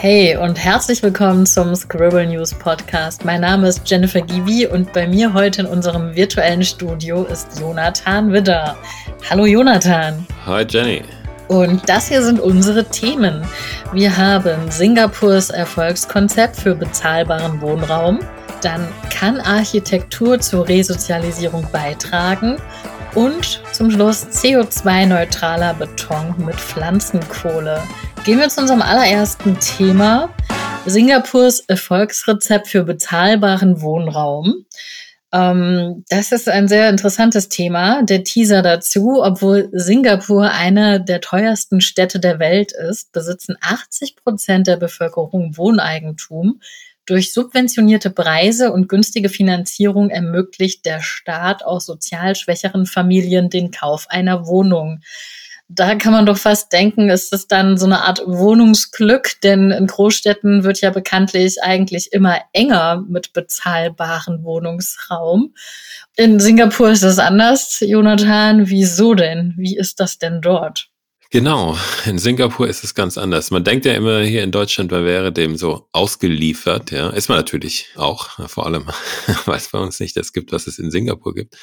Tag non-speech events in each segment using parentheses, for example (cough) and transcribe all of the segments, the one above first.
Hey und herzlich willkommen zum Scribble News Podcast. Mein Name ist Jennifer Gibi und bei mir heute in unserem virtuellen Studio ist Jonathan Widder. Hallo Jonathan. Hi Jenny. Und das hier sind unsere Themen. Wir haben Singapurs Erfolgskonzept für bezahlbaren Wohnraum. Dann kann Architektur zur Resozialisierung beitragen. Und zum Schluss CO2-neutraler Beton mit Pflanzenkohle. Gehen wir zu unserem allerersten Thema. Singapurs Erfolgsrezept für bezahlbaren Wohnraum. Ähm, das ist ein sehr interessantes Thema. Der Teaser dazu, obwohl Singapur eine der teuersten Städte der Welt ist, besitzen 80 Prozent der Bevölkerung Wohneigentum. Durch subventionierte Preise und günstige Finanzierung ermöglicht der Staat auch sozial schwächeren Familien den Kauf einer Wohnung da kann man doch fast denken, ist das dann so eine Art Wohnungsglück, denn in Großstädten wird ja bekanntlich eigentlich immer enger mit bezahlbaren Wohnungsraum. In Singapur ist das anders. Jonathan, wieso denn? Wie ist das denn dort? Genau, in Singapur ist es ganz anders. Man denkt ja immer hier in Deutschland, man wäre dem so ausgeliefert, ja. Ist man natürlich auch, vor allem, weil es bei uns nicht das gibt, was es in Singapur gibt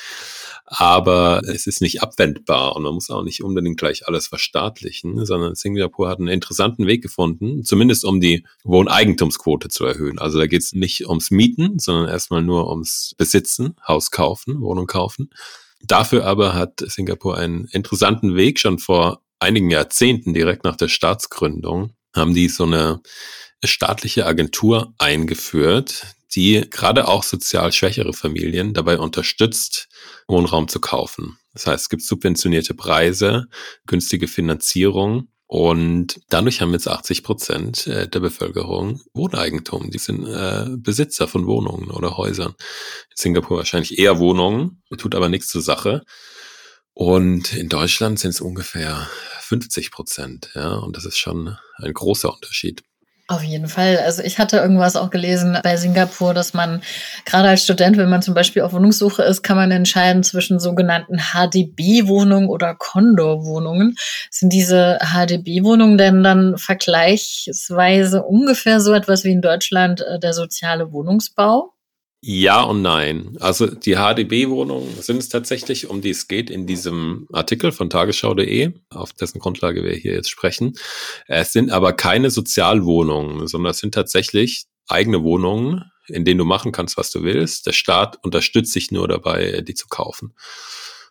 aber es ist nicht abwendbar und man muss auch nicht unbedingt gleich alles verstaatlichen, sondern Singapur hat einen interessanten Weg gefunden, zumindest um die Wohneigentumsquote zu erhöhen. Also da geht es nicht ums Mieten, sondern erstmal nur ums Besitzen, Haus kaufen, Wohnung kaufen. Dafür aber hat Singapur einen interessanten Weg schon vor einigen Jahrzehnten direkt nach der Staatsgründung haben die so eine staatliche Agentur eingeführt, die gerade auch sozial schwächere Familien dabei unterstützt, Wohnraum zu kaufen. Das heißt, es gibt subventionierte Preise, günstige Finanzierung und dadurch haben jetzt 80 Prozent äh, der Bevölkerung Wohneigentum. Die sind äh, Besitzer von Wohnungen oder Häusern. In Singapur wahrscheinlich eher Wohnungen, tut aber nichts zur Sache. Und in Deutschland sind es ungefähr 50 Prozent. Ja, und das ist schon ein großer Unterschied. Auf jeden Fall. Also ich hatte irgendwas auch gelesen bei Singapur, dass man gerade als Student, wenn man zum Beispiel auf Wohnungssuche ist, kann man entscheiden zwischen sogenannten HDB-Wohnungen oder Condor-Wohnungen. Sind diese HDB-Wohnungen denn dann vergleichsweise ungefähr so etwas wie in Deutschland äh, der soziale Wohnungsbau? Ja und nein. Also die HDB-Wohnungen sind es tatsächlich, um die es geht in diesem Artikel von tagesschau.de, auf dessen Grundlage wir hier jetzt sprechen. Es sind aber keine Sozialwohnungen, sondern es sind tatsächlich eigene Wohnungen, in denen du machen kannst, was du willst. Der Staat unterstützt sich nur dabei, die zu kaufen.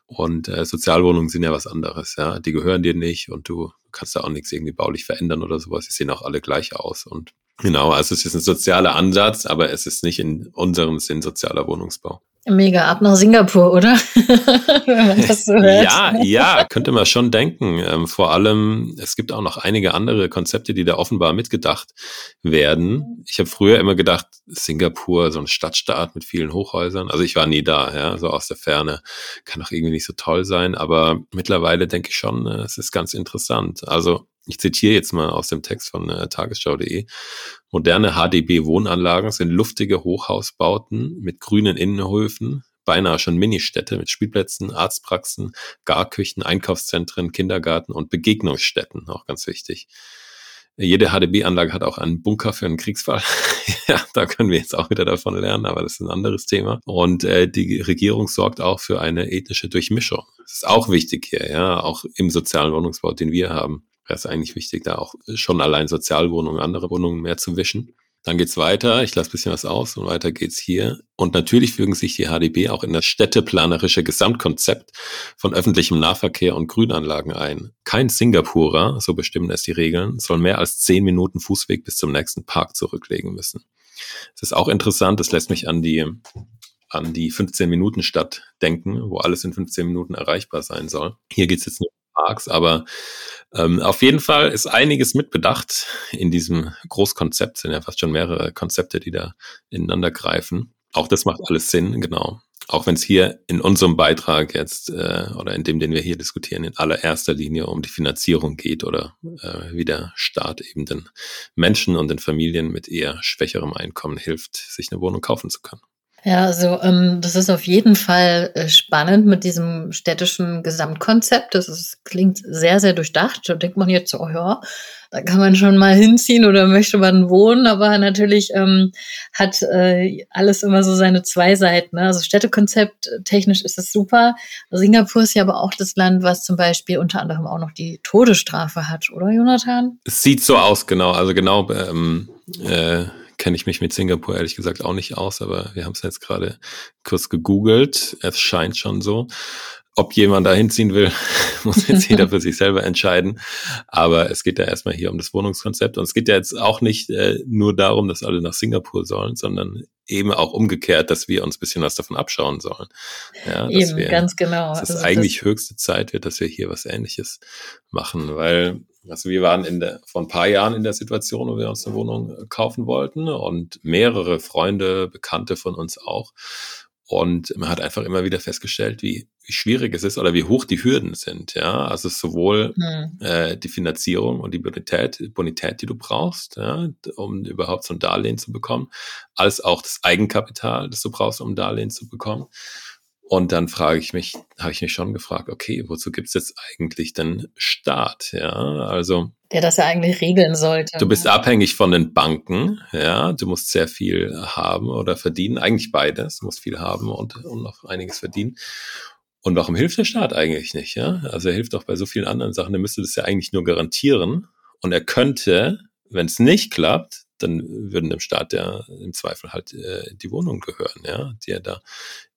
Und äh, Sozialwohnungen sind ja was anderes, ja. Die gehören dir nicht und du kannst da auch nichts irgendwie baulich verändern oder sowas. Die sehen auch alle gleich aus. Und genau, also es ist ein sozialer Ansatz, aber es ist nicht in unserem Sinn sozialer Wohnungsbau. Mega ab nach Singapur, oder? (laughs) Wenn man das so (laughs) hört. Ja, ja, könnte man schon denken. Ähm, vor allem, es gibt auch noch einige andere Konzepte, die da offenbar mitgedacht werden. Ich habe früher immer gedacht, Singapur, so ein Stadtstaat mit vielen Hochhäusern. Also ich war nie da, ja, so aus der Ferne. Kann doch irgendwie nicht so toll sein, aber mittlerweile denke ich schon, äh, es ist ganz interessant. Also ich zitiere jetzt mal aus dem Text von äh, tagesschau.de. Moderne HDB-Wohnanlagen sind luftige Hochhausbauten mit grünen Innenhöfen, beinahe schon Ministädte mit Spielplätzen, Arztpraxen, Garküchen, Einkaufszentren, Kindergarten und Begegnungsstätten, auch ganz wichtig. Jede HDB-Anlage hat auch einen Bunker für einen Kriegsfall. (laughs) ja, da können wir jetzt auch wieder davon lernen, aber das ist ein anderes Thema. Und äh, die Regierung sorgt auch für eine ethnische Durchmischung. Das ist auch wichtig hier, ja, auch im sozialen Wohnungsbau, den wir haben wäre es eigentlich wichtig, da auch schon allein Sozialwohnungen, andere Wohnungen mehr zu wischen. Dann geht's weiter, ich lasse bisschen was aus und weiter geht's hier. Und natürlich fügen sich die HDB auch in das städteplanerische Gesamtkonzept von öffentlichem Nahverkehr und Grünanlagen ein. Kein Singapurer, so bestimmen es die Regeln, soll mehr als zehn Minuten Fußweg bis zum nächsten Park zurücklegen müssen. Das ist auch interessant, das lässt mich an die an die 15 Minuten Stadt denken, wo alles in 15 Minuten erreichbar sein soll. Hier geht's jetzt nur Parks, aber ähm, auf jeden Fall ist einiges mitbedacht in diesem Großkonzept. Sind ja fast schon mehrere Konzepte, die da ineinander greifen. Auch das macht alles Sinn, genau. Auch wenn es hier in unserem Beitrag jetzt äh, oder in dem, den wir hier diskutieren, in allererster Linie um die Finanzierung geht oder äh, wie der Staat eben den Menschen und den Familien mit eher schwächerem Einkommen hilft, sich eine Wohnung kaufen zu können. Ja, also ähm, das ist auf jeden Fall äh, spannend mit diesem städtischen Gesamtkonzept. Das ist, klingt sehr, sehr durchdacht. Da denkt man jetzt so, oh ja, da kann man schon mal hinziehen oder möchte man wohnen, aber natürlich ähm, hat äh, alles immer so seine zwei Seiten. Ne? Also Städtekonzept, äh, technisch ist es super. Singapur ist ja aber auch das Land, was zum Beispiel unter anderem auch noch die Todesstrafe hat, oder Jonathan? Es sieht so aus, genau. Also genau, ähm, äh kenne ich mich mit Singapur ehrlich gesagt auch nicht aus, aber wir haben es jetzt gerade kurz gegoogelt. Es scheint schon so. Ob jemand da hinziehen will, (laughs) muss jetzt (laughs) jeder für sich selber entscheiden. Aber es geht ja erstmal hier um das Wohnungskonzept. Und es geht ja jetzt auch nicht äh, nur darum, dass alle nach Singapur sollen, sondern eben auch umgekehrt, dass wir uns ein bisschen was davon abschauen sollen. Ja, eben, wir, ganz genau. Dass es also eigentlich das höchste Zeit wird, dass wir hier was Ähnliches machen, weil also wir waren in der, vor ein paar Jahren in der Situation, wo wir uns eine Wohnung äh, kaufen wollten und mehrere Freunde, Bekannte von uns auch. Und man hat einfach immer wieder festgestellt, wie, wie schwierig es ist oder wie hoch die Hürden sind. Ja, also sowohl hm. äh, die Finanzierung und die Bonität, Bonität, die du brauchst, ja, um überhaupt so ein Darlehen zu bekommen, als auch das Eigenkapital, das du brauchst, um ein Darlehen zu bekommen. Und dann frage ich mich, habe ich mich schon gefragt, okay, wozu gibt es jetzt eigentlich den Staat? Ja, also. Der das ja eigentlich regeln sollte. Du bist abhängig von den Banken, ja, du musst sehr viel haben oder verdienen, eigentlich beides, du musst viel haben und, und noch einiges verdienen. Und warum hilft der Staat eigentlich nicht, ja? Also er hilft auch bei so vielen anderen Sachen, er müsste das ja eigentlich nur garantieren. Und er könnte, wenn es nicht klappt, dann würden dem Staat ja im Zweifel halt äh, die Wohnungen gehören, ja, die er da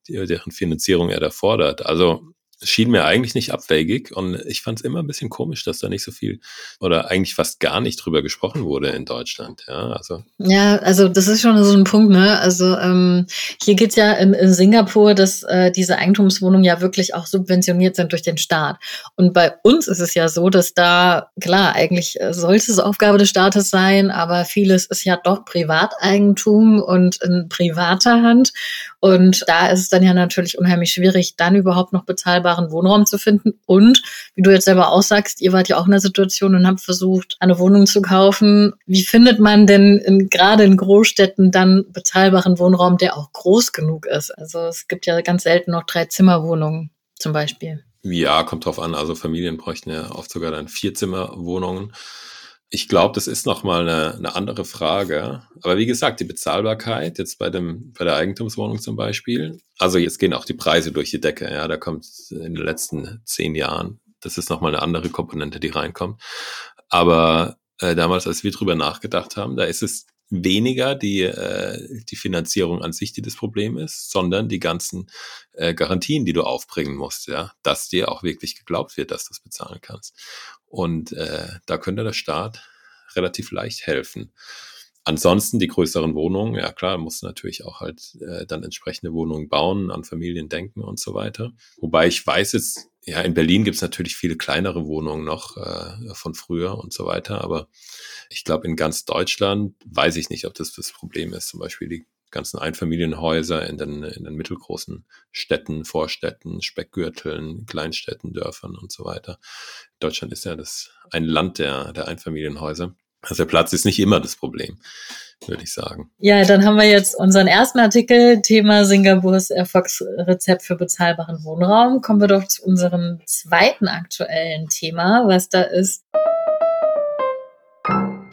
deren Finanzierung er da fordert. Also schien mir eigentlich nicht abwegig und ich fand es immer ein bisschen komisch, dass da nicht so viel oder eigentlich fast gar nicht drüber gesprochen wurde in Deutschland. Ja, also, ja, also das ist schon so ein Punkt, ne? Also ähm, hier geht's ja in, in Singapur, dass äh, diese Eigentumswohnungen ja wirklich auch subventioniert sind durch den Staat. Und bei uns ist es ja so, dass da, klar, eigentlich äh, sollte es Aufgabe des Staates sein, aber vieles ist ja doch Privateigentum und in privater Hand. Und da ist es dann ja natürlich unheimlich schwierig, dann überhaupt noch bezahlbaren Wohnraum zu finden. Und wie du jetzt selber auch sagst, ihr wart ja auch in der Situation und habt versucht, eine Wohnung zu kaufen. Wie findet man denn in, gerade in Großstädten dann bezahlbaren Wohnraum, der auch groß genug ist? Also es gibt ja ganz selten noch drei Zimmerwohnungen zum Beispiel. Ja, kommt drauf an. Also Familien bräuchten ja oft sogar dann Vierzimmerwohnungen. Ich glaube, das ist nochmal eine, eine andere Frage. Aber wie gesagt, die Bezahlbarkeit jetzt bei dem, bei der Eigentumswohnung zum Beispiel. Also jetzt gehen auch die Preise durch die Decke. Ja, da kommt in den letzten zehn Jahren, das ist nochmal eine andere Komponente, die reinkommt. Aber äh, damals, als wir drüber nachgedacht haben, da ist es weniger die, äh, die Finanzierung an sich, die das Problem ist, sondern die ganzen äh, Garantien, die du aufbringen musst, ja, dass dir auch wirklich geglaubt wird, dass du es bezahlen kannst. Und äh, da könnte der Staat relativ leicht helfen. Ansonsten die größeren Wohnungen, ja klar, muss natürlich auch halt äh, dann entsprechende Wohnungen bauen, an Familien denken und so weiter. Wobei ich weiß jetzt, ja, in Berlin gibt es natürlich viele kleinere Wohnungen noch äh, von früher und so weiter, aber ich glaube, in ganz Deutschland weiß ich nicht, ob das das Problem ist. Zum Beispiel die ganzen Einfamilienhäuser in den, in den mittelgroßen Städten, Vorstädten, Speckgürteln, Kleinstädten, Dörfern und so weiter. Deutschland ist ja das ein Land der, der Einfamilienhäuser. Also der Platz ist nicht immer das Problem, würde ich sagen. Ja, dann haben wir jetzt unseren ersten Artikel, Thema Singapurs Erfolgsrezept für bezahlbaren Wohnraum. Kommen wir doch zu unserem zweiten aktuellen Thema, was da ist.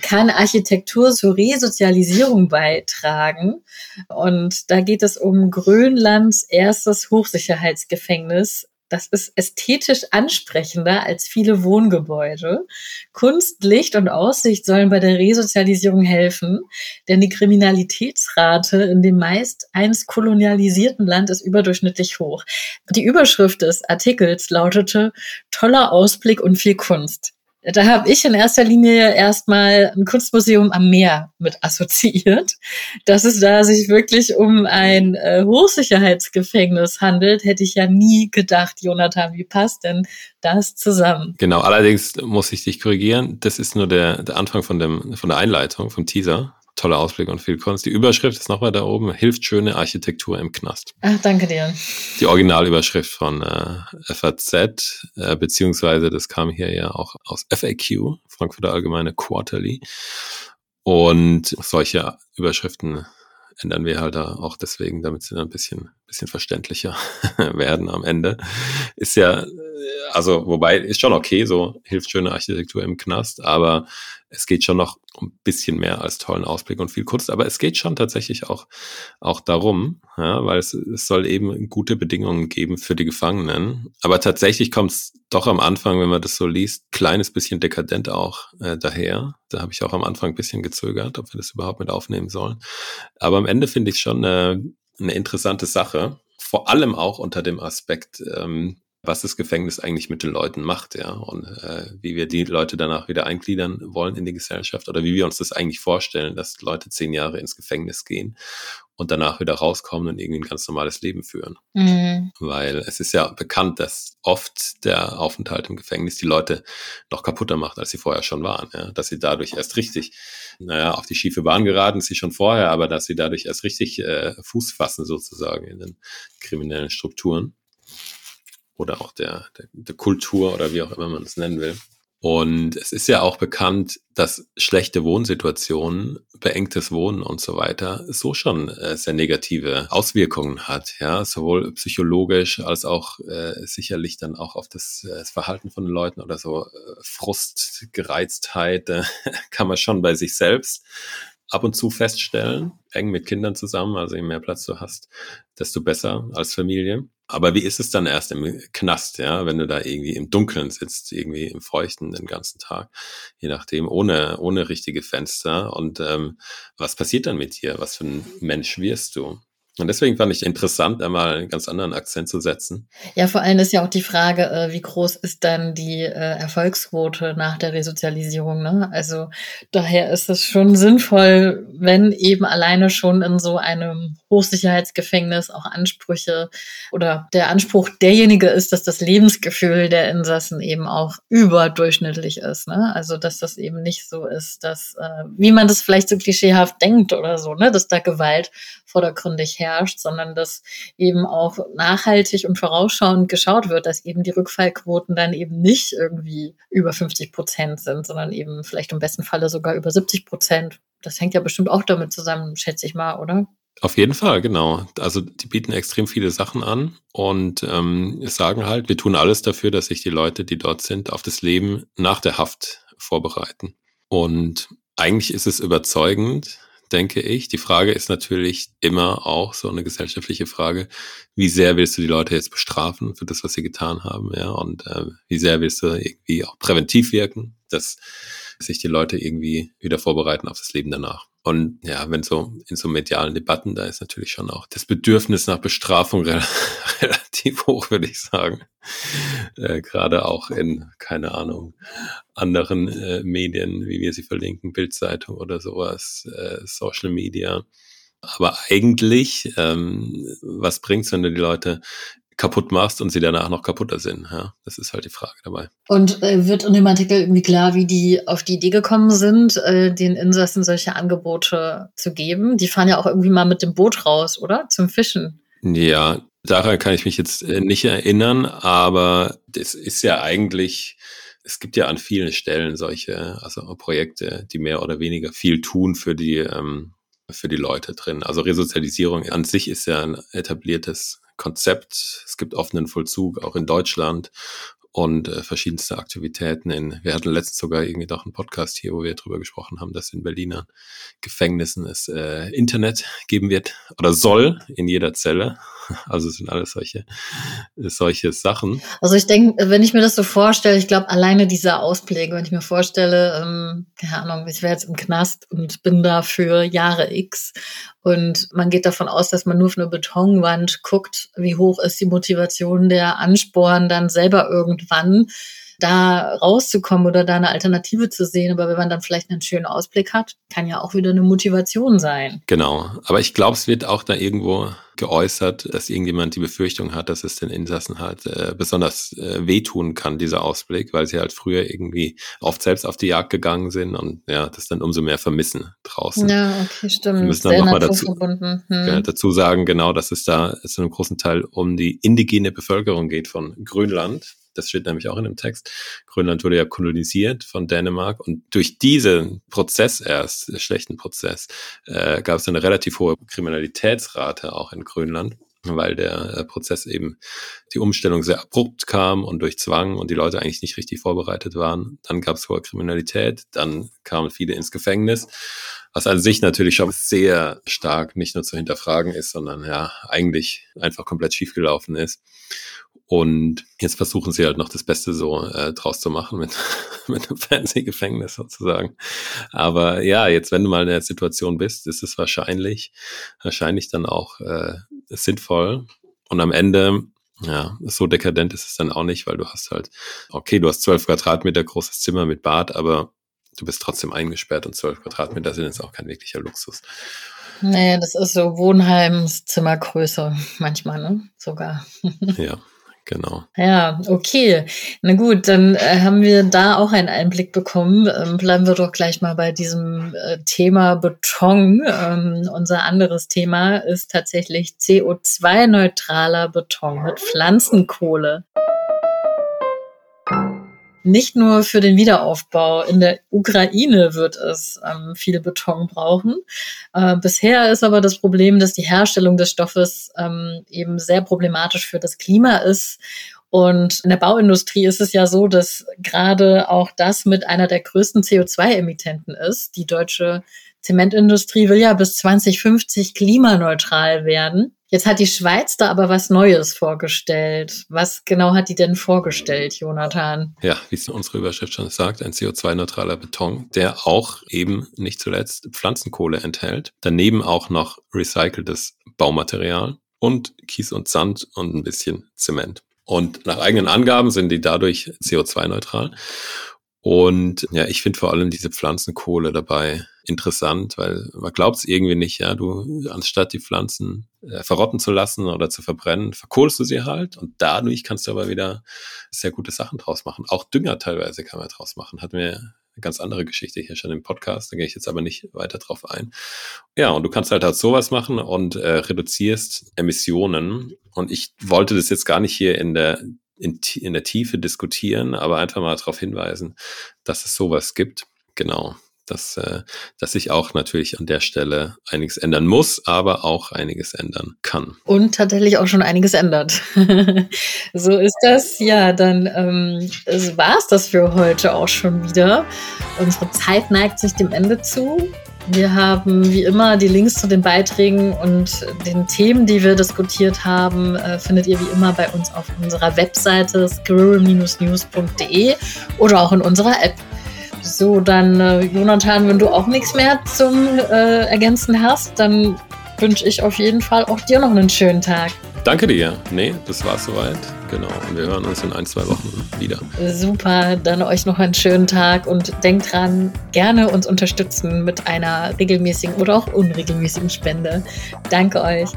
Kann Architektur zur Resozialisierung beitragen? Und da geht es um Grönlands erstes Hochsicherheitsgefängnis das ist ästhetisch ansprechender als viele Wohngebäude. Kunst, Licht und Aussicht sollen bei der Resozialisierung helfen, denn die Kriminalitätsrate in dem meist einst kolonialisierten Land ist überdurchschnittlich hoch. Die Überschrift des Artikels lautete Toller Ausblick und viel Kunst. Da habe ich in erster Linie erstmal ein Kunstmuseum am Meer mit assoziiert, dass es da sich wirklich um ein äh, Hochsicherheitsgefängnis handelt, hätte ich ja nie gedacht, Jonathan, wie passt denn das zusammen? Genau, allerdings muss ich dich korrigieren, das ist nur der, der Anfang von, dem, von der Einleitung, vom Teaser toller Ausblick und viel Kunst. Die Überschrift ist noch weiter oben, hilft schöne Architektur im Knast. Ach, danke dir. Die Originalüberschrift von äh, FAZ, äh, beziehungsweise das kam hier ja auch aus FAQ, Frankfurter Allgemeine Quarterly. Und solche Überschriften ändern wir halt auch deswegen, damit sie dann ein bisschen, bisschen verständlicher (laughs) werden am Ende. Ist ja, also wobei ist schon okay, so hilft schöne Architektur im Knast, aber es geht schon noch ein bisschen mehr als tollen Ausblick und viel Kunst. Aber es geht schon tatsächlich auch, auch darum, ja, weil es, es soll eben gute Bedingungen geben für die Gefangenen. Aber tatsächlich kommt es doch am Anfang, wenn man das so liest, kleines bisschen dekadent auch äh, daher. Da habe ich auch am Anfang ein bisschen gezögert, ob wir das überhaupt mit aufnehmen sollen. Aber am Ende finde ich schon eine, eine interessante Sache. Vor allem auch unter dem Aspekt, ähm, was das Gefängnis eigentlich mit den Leuten macht, ja, und äh, wie wir die Leute danach wieder eingliedern wollen in die Gesellschaft oder wie wir uns das eigentlich vorstellen, dass Leute zehn Jahre ins Gefängnis gehen und danach wieder rauskommen und irgendwie ein ganz normales Leben führen. Mhm. Weil es ist ja bekannt, dass oft der Aufenthalt im Gefängnis die Leute noch kaputter macht, als sie vorher schon waren, ja, dass sie dadurch erst richtig, naja, auf die schiefe Bahn geraten sie schon vorher, aber dass sie dadurch erst richtig äh, Fuß fassen sozusagen in den kriminellen Strukturen oder auch der, der, der Kultur oder wie auch immer man es nennen will. Und es ist ja auch bekannt, dass schlechte Wohnsituationen, beengtes Wohnen und so weiter so schon äh, sehr negative Auswirkungen hat, ja, sowohl psychologisch als auch äh, sicherlich dann auch auf das, äh, das Verhalten von den Leuten oder so äh, Frust, Gereiztheit äh, (laughs) kann man schon bei sich selbst ab und zu feststellen, eng mit Kindern zusammen, also je mehr Platz du hast, desto besser als Familie. Aber wie ist es dann erst im Knast, ja, wenn du da irgendwie im Dunkeln sitzt, irgendwie im Feuchten den ganzen Tag, je nachdem, ohne, ohne richtige Fenster. Und ähm, was passiert dann mit dir? Was für ein Mensch wirst du? Und deswegen fand ich interessant, einmal einen ganz anderen Akzent zu setzen. Ja, vor allem ist ja auch die Frage, äh, wie groß ist dann die äh, Erfolgsquote nach der Resozialisierung? Ne? Also daher ist es schon sinnvoll, wenn eben alleine schon in so einem Hochsicherheitsgefängnis auch Ansprüche oder der Anspruch derjenige ist, dass das Lebensgefühl der Insassen eben auch überdurchschnittlich ist. Ne? Also dass das eben nicht so ist, dass, äh, wie man das vielleicht so klischeehaft denkt oder so, ne? dass da Gewalt vordergründig herrscht, sondern dass eben auch nachhaltig und vorausschauend geschaut wird, dass eben die Rückfallquoten dann eben nicht irgendwie über 50 Prozent sind, sondern eben vielleicht im besten Falle sogar über 70 Prozent. Das hängt ja bestimmt auch damit zusammen, schätze ich mal, oder? Auf jeden Fall, genau. Also die bieten extrem viele Sachen an und ähm, sagen halt, wir tun alles dafür, dass sich die Leute, die dort sind, auf das Leben nach der Haft vorbereiten. Und eigentlich ist es überzeugend, denke ich. Die Frage ist natürlich immer auch so eine gesellschaftliche Frage, wie sehr willst du die Leute jetzt bestrafen für das, was sie getan haben, ja, und äh, wie sehr willst du irgendwie auch präventiv wirken, dass sich die Leute irgendwie wieder vorbereiten auf das Leben danach. Und ja, wenn so in so medialen Debatten, da ist natürlich schon auch das Bedürfnis nach Bestrafung (laughs) re relativ hoch, würde ich sagen. Äh, Gerade auch in, keine Ahnung, anderen äh, Medien, wie wir sie verlinken, Bildzeitung oder sowas, äh, Social Media. Aber eigentlich, ähm, was bringt's, wenn du die Leute kaputt machst und sie danach noch kaputter sind. Ja, das ist halt die Frage dabei. Und äh, wird in dem Artikel irgendwie klar, wie die auf die Idee gekommen sind, äh, den Insassen solche Angebote zu geben? Die fahren ja auch irgendwie mal mit dem Boot raus, oder? Zum Fischen. Ja, daran kann ich mich jetzt äh, nicht erinnern, aber das ist ja eigentlich, es gibt ja an vielen Stellen solche, also Projekte, die mehr oder weniger viel tun für die, ähm, für die Leute drin. Also Resozialisierung an sich ist ja ein etabliertes Konzept. Es gibt offenen Vollzug auch in Deutschland und äh, verschiedenste Aktivitäten. In, wir hatten letztens sogar irgendwie doch einen Podcast hier, wo wir drüber gesprochen haben, dass in Berliner Gefängnissen es äh, Internet geben wird oder soll in jeder Zelle. (laughs) Also es sind alles solche, solche Sachen. Also ich denke, wenn ich mir das so vorstelle, ich glaube alleine dieser Ausblick, wenn ich mir vorstelle, ähm, keine Ahnung, ich wäre jetzt im Knast und bin da für Jahre X und man geht davon aus, dass man nur auf eine Betonwand guckt, wie hoch ist die Motivation, der Ansporn, dann selber irgendwann da rauszukommen oder da eine Alternative zu sehen. Aber wenn man dann vielleicht einen schönen Ausblick hat, kann ja auch wieder eine Motivation sein. Genau. Aber ich glaube, es wird auch da irgendwo geäußert, dass irgendjemand die Befürchtung hat, dass es den Insassen halt äh, besonders äh, wehtun kann, dieser Ausblick, weil sie halt früher irgendwie oft selbst auf die Jagd gegangen sind und ja, das dann umso mehr vermissen draußen. Ja, okay, stimmt. Wir müssen dann nochmal dazu, hm. ja, dazu sagen, genau, dass es da zu einem großen Teil um die indigene Bevölkerung geht von Grönland Das steht nämlich auch in dem Text. Grönland wurde ja kolonisiert von Dänemark und durch diesen Prozess erst, schlechten Prozess, äh, gab es eine relativ hohe Kriminalitätsrate auch in Grönland weil der äh, Prozess eben die Umstellung sehr abrupt kam und durch Zwang und die Leute eigentlich nicht richtig vorbereitet waren. Dann gab es hohe Kriminalität, dann kamen viele ins Gefängnis, was an sich natürlich schon sehr stark nicht nur zu hinterfragen ist, sondern ja eigentlich einfach komplett schiefgelaufen ist. Und jetzt versuchen sie halt noch das Beste so äh, draus zu machen mit, (laughs) mit einem Fernsehgefängnis sozusagen. Aber ja, jetzt, wenn du mal in der Situation bist, ist es wahrscheinlich, wahrscheinlich dann auch äh, sinnvoll. Und am Ende, ja, so dekadent ist es dann auch nicht, weil du hast halt, okay, du hast zwölf Quadratmeter großes Zimmer mit Bad, aber du bist trotzdem eingesperrt und zwölf Quadratmeter sind jetzt auch kein wirklicher Luxus. Nee, das ist so Wohnheimszimmergröße manchmal, ne? Sogar. ja, (laughs) Genau. Ja, okay. Na gut, dann äh, haben wir da auch einen Einblick bekommen. Ähm, bleiben wir doch gleich mal bei diesem äh, Thema Beton. Ähm, unser anderes Thema ist tatsächlich CO2-neutraler Beton mit Pflanzenkohle nicht nur für den Wiederaufbau in der Ukraine wird es ähm, viel Beton brauchen. Äh, bisher ist aber das Problem, dass die Herstellung des Stoffes ähm, eben sehr problematisch für das Klima ist. Und in der Bauindustrie ist es ja so, dass gerade auch das mit einer der größten CO2-Emittenten ist. Die deutsche Zementindustrie will ja bis 2050 klimaneutral werden. Jetzt hat die Schweiz da aber was Neues vorgestellt. Was genau hat die denn vorgestellt, Jonathan? Ja, wie es unsere Überschrift schon sagt, ein CO2-neutraler Beton, der auch eben nicht zuletzt Pflanzenkohle enthält. Daneben auch noch recyceltes Baumaterial und Kies und Sand und ein bisschen Zement. Und nach eigenen Angaben sind die dadurch CO2-neutral. Und ja, ich finde vor allem diese Pflanzenkohle dabei interessant, weil man glaubt es irgendwie nicht, ja, du, anstatt die Pflanzen äh, verrotten zu lassen oder zu verbrennen, verkohlst du sie halt und dadurch kannst du aber wieder sehr gute Sachen draus machen. Auch Dünger teilweise kann man draus machen. Hat mir eine ganz andere Geschichte hier schon im Podcast, da gehe ich jetzt aber nicht weiter drauf ein. Ja, und du kannst halt halt sowas machen und äh, reduzierst Emissionen. Und ich wollte das jetzt gar nicht hier in der in, in der Tiefe diskutieren, aber einfach mal darauf hinweisen, dass es sowas gibt. Genau. Dass, äh, dass sich auch natürlich an der Stelle einiges ändern muss, aber auch einiges ändern kann. Und tatsächlich auch schon einiges ändert. (laughs) so ist das. Ja, dann ähm, war es das für heute auch schon wieder. Unsere Zeit neigt sich dem Ende zu. Wir haben wie immer die Links zu den Beiträgen und den Themen, die wir diskutiert haben, äh, findet ihr wie immer bei uns auf unserer Webseite squirrel-news.de oder auch in unserer App. So, dann, äh, Jonathan, wenn du auch nichts mehr zum äh, Ergänzen hast, dann wünsche ich auf jeden Fall auch dir noch einen schönen Tag. Danke dir. Nee, das war's soweit. Genau. Und wir hören uns in ein, zwei Wochen wieder. Super. Dann euch noch einen schönen Tag und denkt dran, gerne uns unterstützen mit einer regelmäßigen oder auch unregelmäßigen Spende. Danke euch.